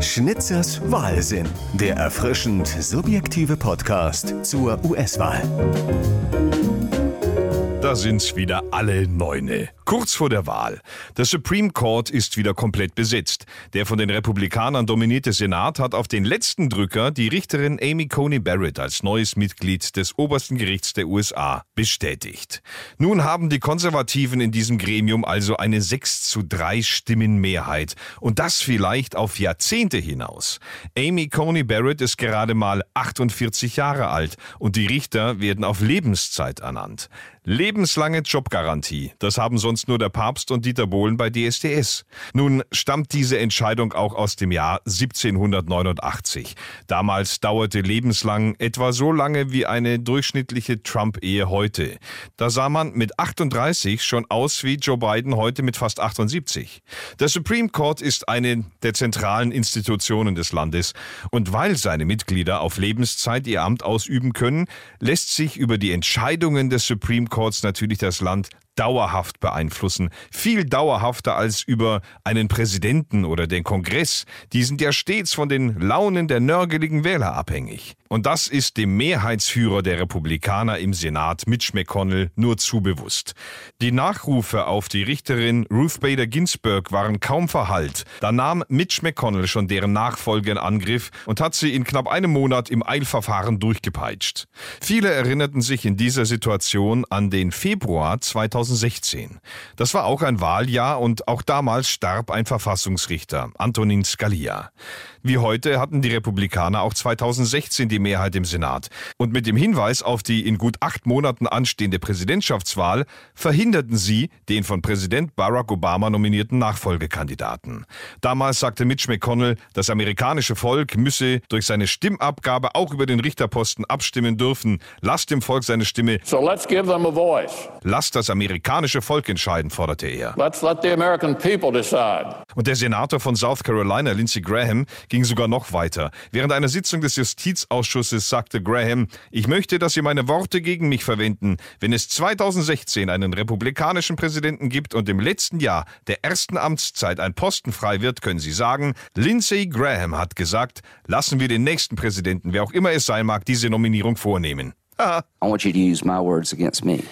Schnitzers Wahlsinn, der erfrischend subjektive Podcast zur US-Wahl. Da sind's wieder alle Neune. Kurz vor der Wahl. Der Supreme Court ist wieder komplett besetzt. Der von den Republikanern dominierte Senat hat auf den letzten Drücker die Richterin Amy Coney Barrett als neues Mitglied des obersten Gerichts der USA bestätigt. Nun haben die Konservativen in diesem Gremium also eine 6 zu 3 Stimmenmehrheit. Und das vielleicht auf Jahrzehnte hinaus. Amy Coney Barrett ist gerade mal 48 Jahre alt und die Richter werden auf Lebenszeit ernannt. Lebenslange Jobgarantie. Das haben sonst nur der Papst und Dieter Bohlen bei DSDS. Nun stammt diese Entscheidung auch aus dem Jahr 1789. Damals dauerte lebenslang etwa so lange wie eine durchschnittliche Trump-Ehe heute. Da sah man mit 38 schon aus wie Joe Biden heute mit fast 78. Der Supreme Court ist eine der zentralen Institutionen des Landes und weil seine Mitglieder auf Lebenszeit ihr Amt ausüben können, lässt sich über die Entscheidungen des Supreme Court Courts natürlich das Land dauerhaft beeinflussen. Viel dauerhafter als über einen Präsidenten oder den Kongress. Die sind ja stets von den Launen der nörgeligen Wähler abhängig. Und das ist dem Mehrheitsführer der Republikaner im Senat, Mitch McConnell, nur zu bewusst. Die Nachrufe auf die Richterin Ruth Bader Ginsburg waren kaum verhallt. Da nahm Mitch McConnell schon deren Nachfolge in Angriff und hat sie in knapp einem Monat im Eilverfahren durchgepeitscht. Viele erinnerten sich in dieser Situation an den Februar 2000 2016. Das war auch ein Wahljahr und auch damals starb ein Verfassungsrichter, Antonin Scalia. Wie heute hatten die Republikaner auch 2016 die Mehrheit im Senat. Und mit dem Hinweis auf die in gut acht Monaten anstehende Präsidentschaftswahl verhinderten sie den von Präsident Barack Obama nominierten Nachfolgekandidaten. Damals sagte Mitch McConnell, das amerikanische Volk müsse durch seine Stimmabgabe auch über den Richterposten abstimmen dürfen. Lasst dem Volk seine Stimme. So let's give them a voice. Lasst das amerikanische Volk entscheiden, forderte er. Let's let the American people decide. Und der Senator von South Carolina, Lindsey Graham, ging sogar noch weiter. Während einer Sitzung des Justizausschusses sagte Graham, ich möchte, dass Sie meine Worte gegen mich verwenden. Wenn es 2016 einen republikanischen Präsidenten gibt und im letzten Jahr der ersten Amtszeit ein Posten frei wird, können Sie sagen, Lindsey Graham hat gesagt, lassen wir den nächsten Präsidenten, wer auch immer es sein mag, diese Nominierung vornehmen. I want you to use my words against me.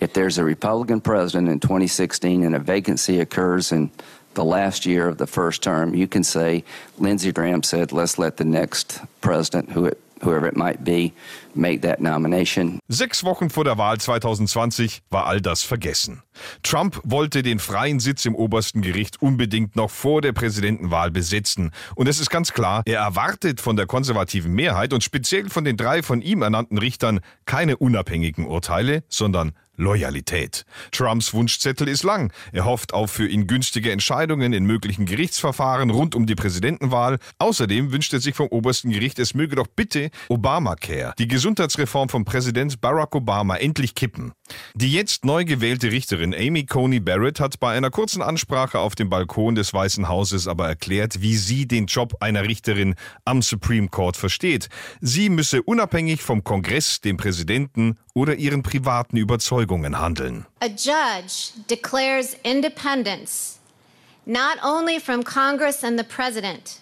If there's a Republican president in 2016 and a vacancy occurs in the last year of the first term, you can say Lindsey Graham said, let's let the next president, who it whoever it might be, make that nomination. Sechs Wochen vor der Wahl 2020 war all das vergessen. Trump wollte den freien Sitz im obersten Gericht unbedingt noch vor der Präsidentenwahl besetzen. Und es ist ganz klar, er erwartet von der konservativen Mehrheit und speziell von den drei von ihm ernannten Richtern keine unabhängigen Urteile, sondern Loyalität. Trumps Wunschzettel ist lang. Er hofft auf für ihn günstige Entscheidungen in möglichen Gerichtsverfahren rund um die Präsidentenwahl. Außerdem wünscht er sich vom obersten Gericht, es möge doch bitte Obamacare, die Gesundheitsreform von Präsident Barack Obama, endlich kippen. Die jetzt neu gewählte Richterin Amy Coney Barrett hat bei einer kurzen Ansprache auf dem Balkon des Weißen Hauses aber erklärt, wie sie den Job einer Richterin am Supreme Court versteht. Sie müsse unabhängig vom Kongress, dem Präsidenten oder ihren privaten Überzeugungen handeln. A judge declares independence not only from Congress and the president,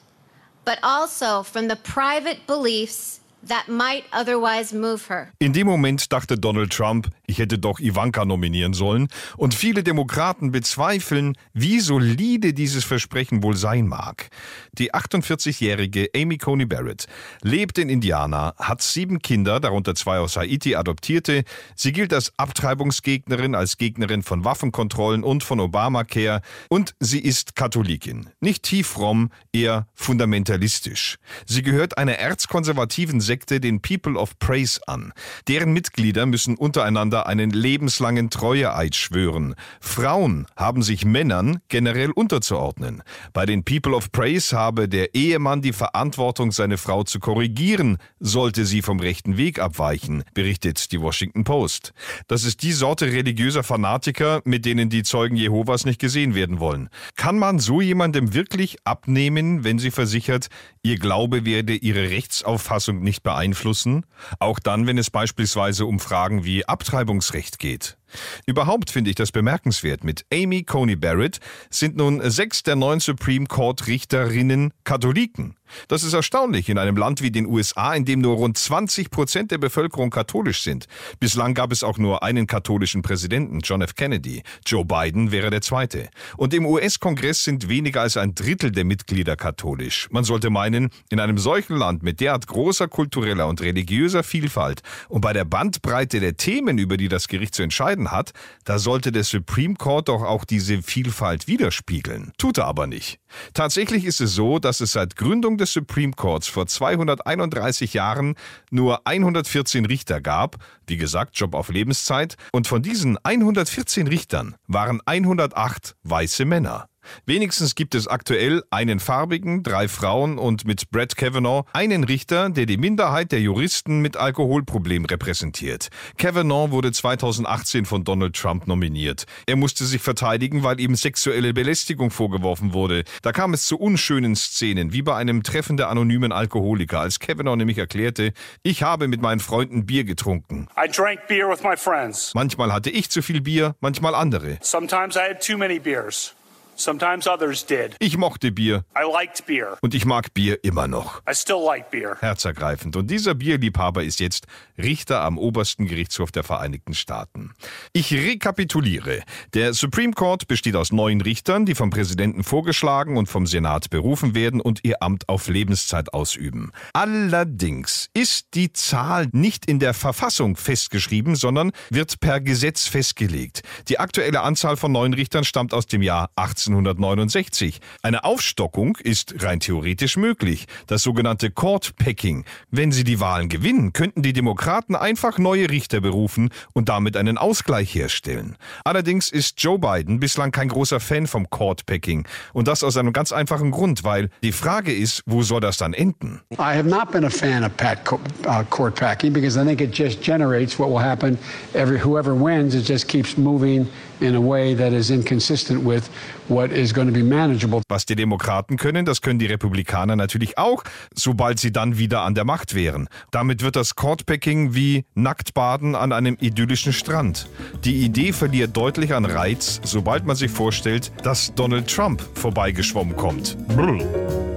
but also from the private beliefs that might otherwise move her. In dem Moment dachte Donald Trump, ich hätte doch Ivanka nominieren sollen, und viele Demokraten bezweifeln, wie solide dieses Versprechen wohl sein mag. Die 48-jährige Amy Coney Barrett lebt in Indiana, hat sieben Kinder, darunter zwei aus Haiti adoptierte. Sie gilt als Abtreibungsgegnerin, als Gegnerin von Waffenkontrollen und von Obamacare und sie ist Katholikin. Nicht tief fromm, eher fundamentalistisch. Sie gehört einer erzkonservativen Sekte den People of Praise an. Deren Mitglieder müssen untereinander einen lebenslangen Treueeid schwören. Frauen haben sich Männern generell unterzuordnen. Bei den People of Praise habe der Ehemann die Verantwortung, seine Frau zu korrigieren, sollte sie vom rechten Weg abweichen, berichtet die Washington Post. Das ist die Sorte religiöser Fanatiker, mit denen die Zeugen Jehovas nicht gesehen werden wollen. Kann man so jemandem wirklich abnehmen, wenn sie versichert, ihr Glaube werde ihre Rechtsauffassung nicht beeinflussen, auch dann, wenn es beispielsweise um Fragen wie Abtreibungsrecht geht. Überhaupt finde ich das bemerkenswert. Mit Amy Coney Barrett sind nun sechs der neun Supreme Court Richterinnen Katholiken. Das ist erstaunlich in einem Land wie den USA, in dem nur rund 20 Prozent der Bevölkerung katholisch sind. Bislang gab es auch nur einen katholischen Präsidenten, John F. Kennedy. Joe Biden wäre der zweite. Und im US-Kongress sind weniger als ein Drittel der Mitglieder katholisch. Man sollte meinen, in einem solchen Land mit derart großer kultureller und religiöser Vielfalt und bei der Bandbreite der Themen, über die das Gericht zu entscheiden hat, da sollte der Supreme Court doch auch diese Vielfalt widerspiegeln. Tut er aber nicht. Tatsächlich ist es so, dass es seit Gründung des Supreme Courts vor 231 Jahren nur 114 Richter gab, wie gesagt, Job auf Lebenszeit, und von diesen 114 Richtern waren 108 weiße Männer. Wenigstens gibt es aktuell einen farbigen, drei Frauen und mit Brett Kavanaugh einen Richter, der die Minderheit der Juristen mit Alkoholproblem repräsentiert. Kavanaugh wurde 2018 von Donald Trump nominiert. Er musste sich verteidigen, weil ihm sexuelle Belästigung vorgeworfen wurde. Da kam es zu unschönen Szenen, wie bei einem Treffen der anonymen Alkoholiker, als Kavanaugh nämlich erklärte, ich habe mit meinen Freunden Bier getrunken. I drank beer with my friends. Manchmal hatte ich zu viel Bier, manchmal andere. Sometimes I had too many beers. Sometimes others did. Ich mochte Bier I liked beer. und ich mag Bier immer noch. I still like beer. Herzergreifend. Und dieser Bierliebhaber ist jetzt Richter am obersten Gerichtshof der Vereinigten Staaten. Ich rekapituliere. Der Supreme Court besteht aus neun Richtern, die vom Präsidenten vorgeschlagen und vom Senat berufen werden und ihr Amt auf Lebenszeit ausüben. Allerdings ist die Zahl nicht in der Verfassung festgeschrieben, sondern wird per Gesetz festgelegt. Die aktuelle Anzahl von neun Richtern stammt aus dem Jahr 1869. Eine Aufstockung ist rein theoretisch möglich. Das sogenannte Court Packing. Wenn sie die Wahlen gewinnen, könnten die Demokraten einfach neue Richter berufen und damit einen Ausgleich herstellen. Allerdings ist Joe Biden bislang kein großer Fan vom Court Packing. Und das aus einem ganz einfachen Grund, weil die Frage ist, wo soll das dann enden? I have not been a fan of pat co- uh, court packing because I think it just generates what will happen. Every whoever wins, it just keeps moving in a way that is inconsistent with what is going to be manageable. Was die Demokraten können, das können die Republikaner natürlich auch, sobald sie dann wieder an der Macht wären. Damit wird das Courtpacking wie Nacktbaden an einem idyllischen Strand. Die Idee verliert deutlich an Reiz, sobald man sich vorstellt, dass Donald Trump vorbeigeschwommen kommt. Brr.